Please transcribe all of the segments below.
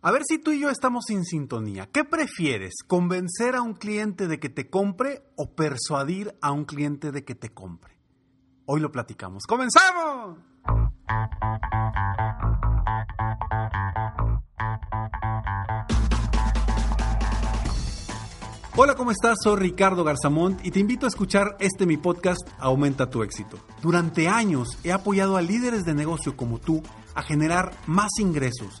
A ver si tú y yo estamos sin sintonía. ¿Qué prefieres? ¿Convencer a un cliente de que te compre o persuadir a un cliente de que te compre? Hoy lo platicamos. ¡Comenzamos! Hola, ¿cómo estás? Soy Ricardo Garzamont y te invito a escuchar este mi podcast Aumenta tu éxito. Durante años he apoyado a líderes de negocio como tú a generar más ingresos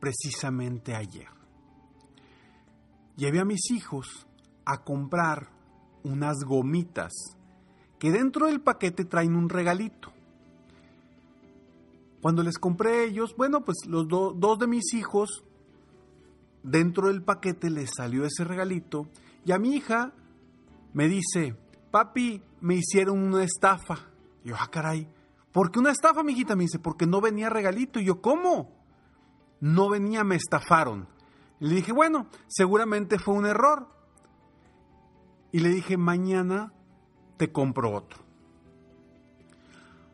precisamente ayer. Llevé a mis hijos a comprar unas gomitas que dentro del paquete traen un regalito. Cuando les compré ellos, bueno, pues los dos de mis hijos, dentro del paquete les salió ese regalito y a mi hija me dice, papi, me hicieron una estafa. Y yo, ah, caray, ¿por qué una estafa, mi hijita? Me dice, porque no venía regalito. Y yo, ¿cómo? No venía, me estafaron. le dije, bueno, seguramente fue un error. Y le dije, mañana te compro otro.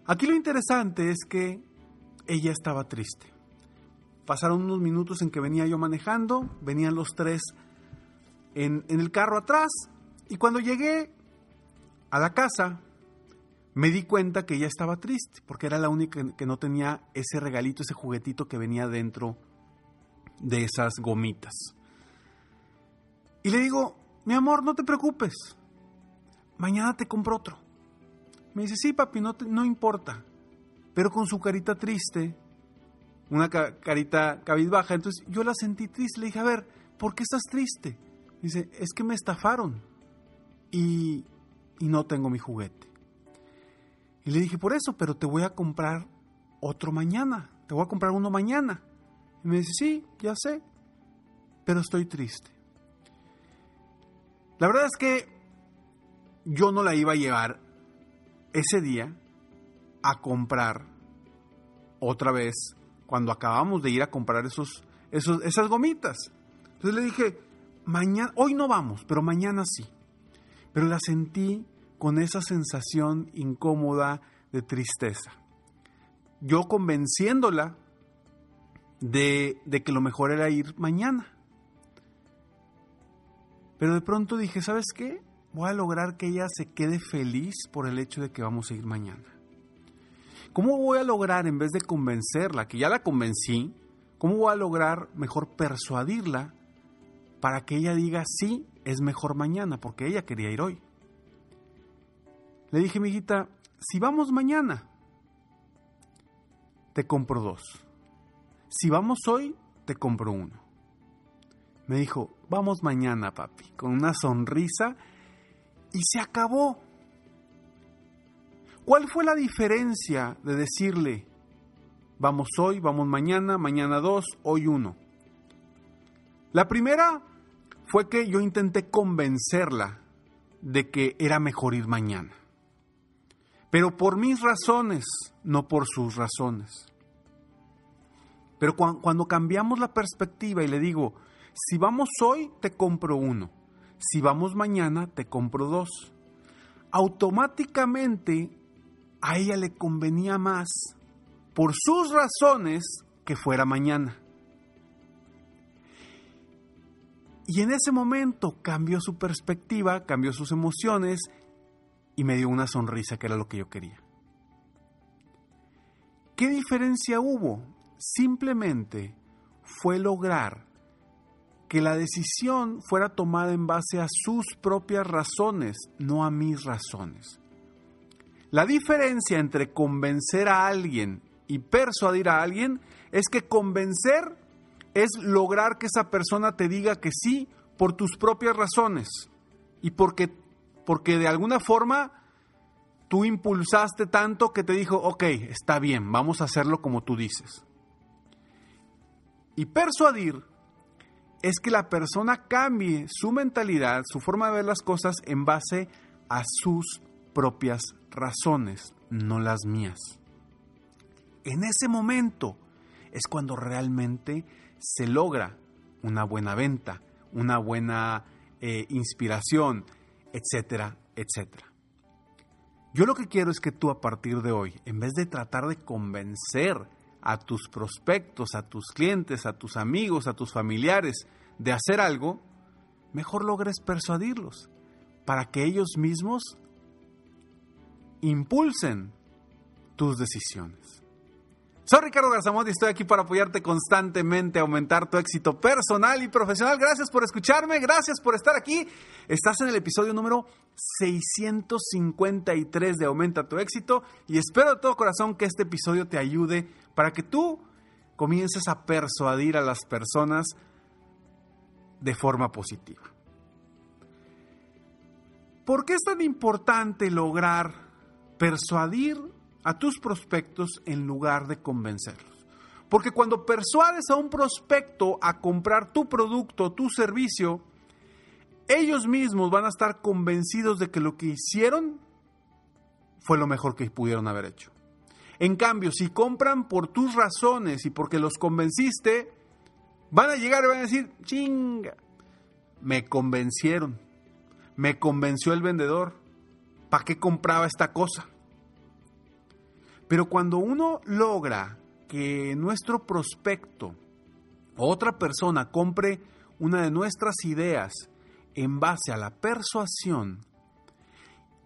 Aquí lo interesante es que ella estaba triste. Pasaron unos minutos en que venía yo manejando, venían los tres en, en el carro atrás, y cuando llegué a la casa, me di cuenta que ella estaba triste, porque era la única que no tenía ese regalito, ese juguetito que venía dentro de esas gomitas. Y le digo, mi amor, no te preocupes, mañana te compro otro. Me dice, sí, papi, no, no importa. Pero con su carita triste, una carita cabizbaja, entonces yo la sentí triste. Le dije, a ver, ¿por qué estás triste? Dice, es que me estafaron y, y no tengo mi juguete. Y le dije, por eso, pero te voy a comprar otro mañana. Te voy a comprar uno mañana. Y me dice, sí, ya sé, pero estoy triste. La verdad es que yo no la iba a llevar ese día a comprar otra vez cuando acabamos de ir a comprar esos, esos, esas gomitas. Entonces le dije, mañana, hoy no vamos, pero mañana sí. Pero la sentí con esa sensación incómoda de tristeza. Yo convenciéndola de, de, que lo mejor era ir mañana. Pero de pronto dije, ¿sabes qué? Voy a lograr que ella se quede feliz por el hecho de que vamos a ir mañana. ¿Cómo voy a lograr, en vez de convencerla, que ya la convencí, cómo voy a lograr mejor persuadirla para que ella diga, sí, es mejor mañana, porque ella quería ir hoy? Le dije, mi hijita, si vamos mañana, te compro dos. Si vamos hoy, te compro uno. Me dijo, vamos mañana, papi, con una sonrisa y se acabó. ¿Cuál fue la diferencia de decirle, vamos hoy, vamos mañana, mañana dos, hoy uno? La primera fue que yo intenté convencerla de que era mejor ir mañana pero por mis razones, no por sus razones. Pero cuando cambiamos la perspectiva y le digo, si vamos hoy, te compro uno, si vamos mañana, te compro dos, automáticamente a ella le convenía más, por sus razones, que fuera mañana. Y en ese momento cambió su perspectiva, cambió sus emociones y me dio una sonrisa que era lo que yo quería. ¿Qué diferencia hubo? Simplemente fue lograr que la decisión fuera tomada en base a sus propias razones, no a mis razones. La diferencia entre convencer a alguien y persuadir a alguien es que convencer es lograr que esa persona te diga que sí por tus propias razones y porque porque de alguna forma tú impulsaste tanto que te dijo, ok, está bien, vamos a hacerlo como tú dices. Y persuadir es que la persona cambie su mentalidad, su forma de ver las cosas en base a sus propias razones, no las mías. En ese momento es cuando realmente se logra una buena venta, una buena eh, inspiración, etcétera, etcétera. Yo lo que quiero es que tú a partir de hoy, en vez de tratar de convencer a tus prospectos, a tus clientes, a tus amigos, a tus familiares de hacer algo, mejor logres persuadirlos para que ellos mismos impulsen tus decisiones. Soy Ricardo Garzamont y estoy aquí para apoyarte constantemente a aumentar tu éxito personal y profesional. Gracias por escucharme, gracias por estar aquí. Estás en el episodio número 653 de Aumenta tu éxito y espero de todo corazón que este episodio te ayude para que tú comiences a persuadir a las personas de forma positiva. ¿Por qué es tan importante lograr persuadir a tus prospectos en lugar de convencerlos? Porque cuando persuades a un prospecto a comprar tu producto, tu servicio, ellos mismos van a estar convencidos de que lo que hicieron fue lo mejor que pudieron haber hecho. En cambio, si compran por tus razones y porque los convenciste, van a llegar y van a decir, chinga, me convencieron, me convenció el vendedor, ¿para qué compraba esta cosa? Pero cuando uno logra que nuestro prospecto o otra persona compre una de nuestras ideas en base a la persuasión,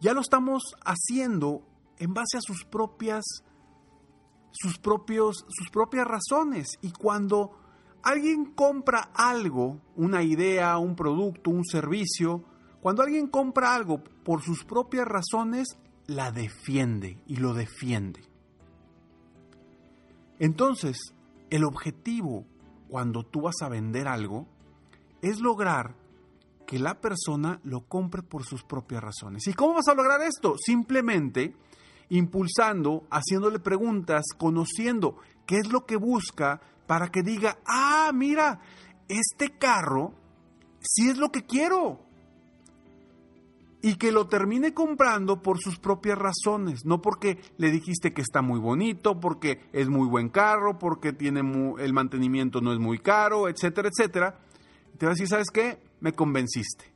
ya lo estamos haciendo en base a sus propias sus propios sus propias razones y cuando alguien compra algo, una idea, un producto, un servicio, cuando alguien compra algo por sus propias razones, la defiende y lo defiende. Entonces, el objetivo cuando tú vas a vender algo es lograr que la persona lo compre por sus propias razones. ¿Y cómo vas a lograr esto? Simplemente impulsando, haciéndole preguntas, conociendo qué es lo que busca para que diga, ah, mira, este carro sí es lo que quiero. Y que lo termine comprando por sus propias razones, no porque le dijiste que está muy bonito, porque es muy buen carro, porque tiene el mantenimiento no es muy caro, etcétera, etcétera. te va a decir, ¿sabes qué? Me convenciste.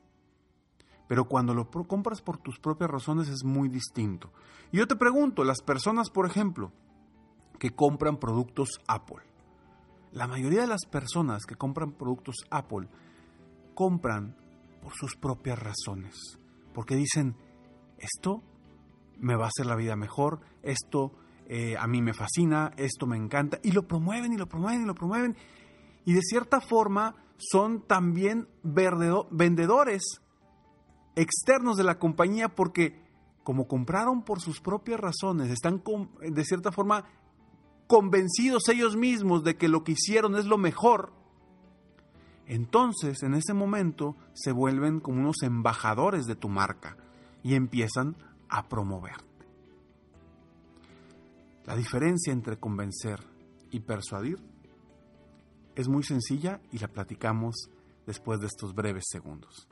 Pero cuando lo compras por tus propias razones es muy distinto. Y yo te pregunto, las personas, por ejemplo, que compran productos Apple, la mayoría de las personas que compran productos Apple compran por sus propias razones porque dicen, esto me va a hacer la vida mejor, esto eh, a mí me fascina, esto me encanta, y lo promueven y lo promueven y lo promueven. Y de cierta forma son también vendedores externos de la compañía porque como compraron por sus propias razones, están de cierta forma convencidos ellos mismos de que lo que hicieron es lo mejor, entonces en ese momento se vuelven como unos embajadores de tu marca y empiezan a promoverte. La diferencia entre convencer y persuadir es muy sencilla y la platicamos después de estos breves segundos.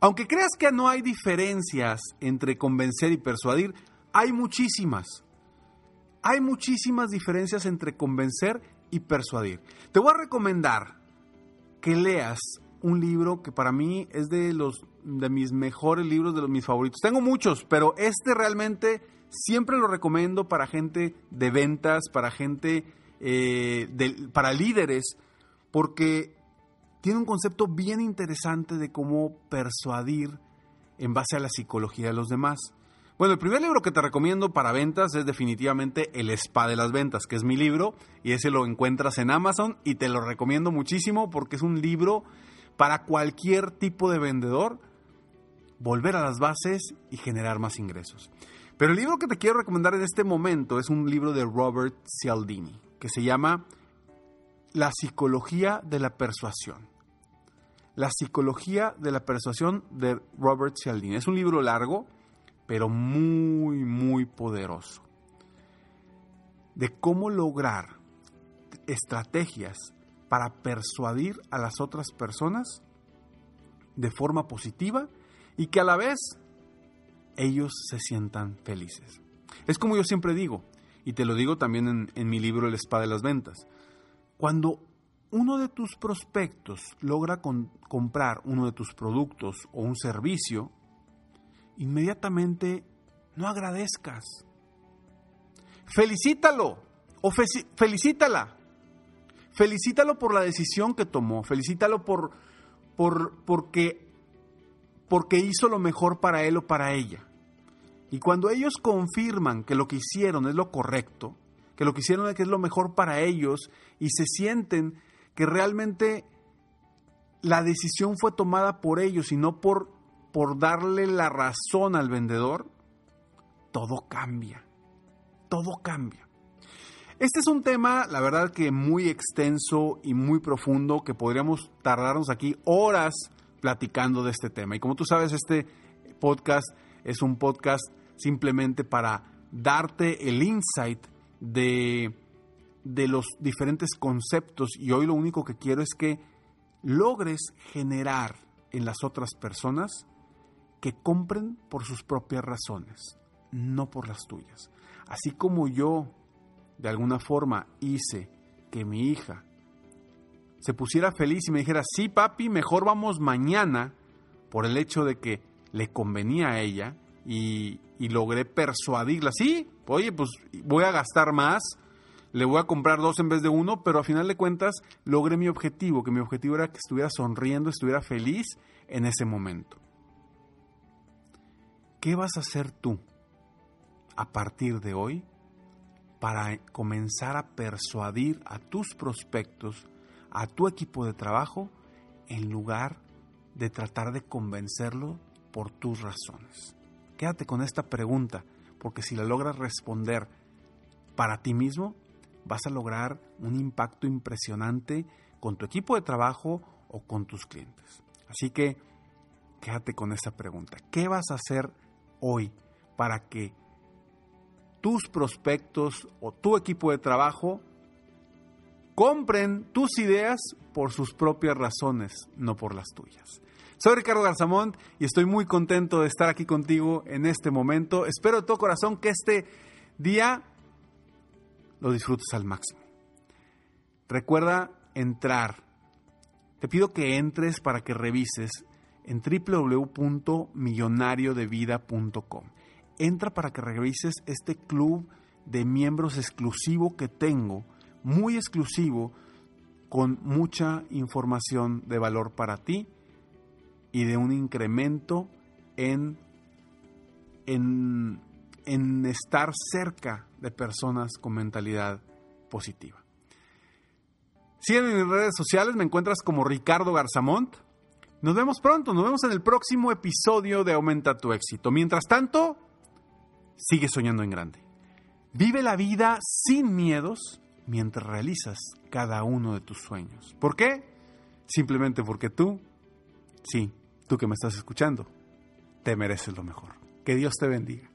Aunque creas que no hay diferencias entre convencer y persuadir, hay muchísimas. Hay muchísimas diferencias entre convencer y persuadir. Te voy a recomendar que leas un libro que para mí es de los de mis mejores libros, de los mis favoritos. Tengo muchos, pero este realmente siempre lo recomiendo para gente de ventas, para gente eh, para líderes, porque tiene un concepto bien interesante de cómo persuadir en base a la psicología de los demás. Bueno, el primer libro que te recomiendo para ventas es definitivamente El Spa de las Ventas, que es mi libro y ese lo encuentras en Amazon y te lo recomiendo muchísimo porque es un libro para cualquier tipo de vendedor volver a las bases y generar más ingresos. Pero el libro que te quiero recomendar en este momento es un libro de Robert Cialdini que se llama La psicología de la persuasión. La psicología de la persuasión de Robert Cialdini. Es un libro largo, pero muy, muy poderoso. de cómo lograr estrategias para persuadir a las otras personas de forma positiva y que a la vez ellos se sientan felices. Es como yo siempre digo, y te lo digo también en, mi libro El Spa de las Ventas, cuando uno de tus prospectos logra comprar uno de tus productos o un servicio, inmediatamente no agradezcas. Felicítalo o felicítala. Felicítalo por la decisión que tomó, felicítalo por, por porque porque hizo lo mejor para él o para ella. Y cuando ellos confirman que lo que hicieron es lo correcto, que lo que hicieron es que es lo mejor para ellos y se sienten que realmente la decisión fue tomada por ellos y no por, por darle la razón al vendedor, todo cambia. Todo cambia. Este es un tema, la verdad que muy extenso y muy profundo, que podríamos tardarnos aquí horas platicando de este tema. Y como tú sabes, este podcast es un podcast simplemente para darte el insight de, de los diferentes conceptos y hoy lo único que quiero es que logres generar en las otras personas que compren por sus propias razones, no por las tuyas. Así como yo, de alguna forma, hice que mi hija se pusiera feliz y me dijera, sí, papi, mejor vamos mañana, por el hecho de que le convenía a ella y, logré persuadirla. Sí, oye, pues voy a gastar más, le voy a comprar dos en vez de uno, pero a final de cuentas logré mi objetivo, que mi objetivo era que estuviera sonriendo, estuviera feliz en ese momento. ¿Qué vas a hacer tú a partir de hoy para comenzar a persuadir a tus prospectos a tu equipo de trabajo en lugar de tratar de convencerlo por tus razones. Quédate con esta pregunta, porque si la logras responder para ti mismo, vas a lograr un impacto impresionante con tu equipo de trabajo o con tus clientes. Así que quédate con esta pregunta. ¿Qué vas a hacer hoy para que tus prospectos o tu equipo de trabajo compren tus ideas por sus propias razones, no por las tuyas. Soy Ricardo Garzamont y estoy muy contento de estar aquí contigo en este momento. Espero de todo corazón que este día lo disfrutes al máximo. Recuerda entrar. Te pido que entres para que revises en www.millonariodevida.com. Entra para que revises este club de miembros exclusivo que tengo muy exclusivo con mucha información de valor para ti y de un incremento en, en, en estar cerca de personas con mentalidad positiva. Sígueme en mis redes sociales, me encuentras como Ricardo Garzamont. Nos vemos pronto, nos vemos en el próximo episodio de Aumenta tu éxito. Mientras tanto, sigue soñando en grande. Vive la vida sin miedos mientras realizas cada uno de tus sueños. ¿Por qué? Simplemente porque tú, sí, tú que me estás escuchando, te mereces lo mejor. Que Dios te bendiga.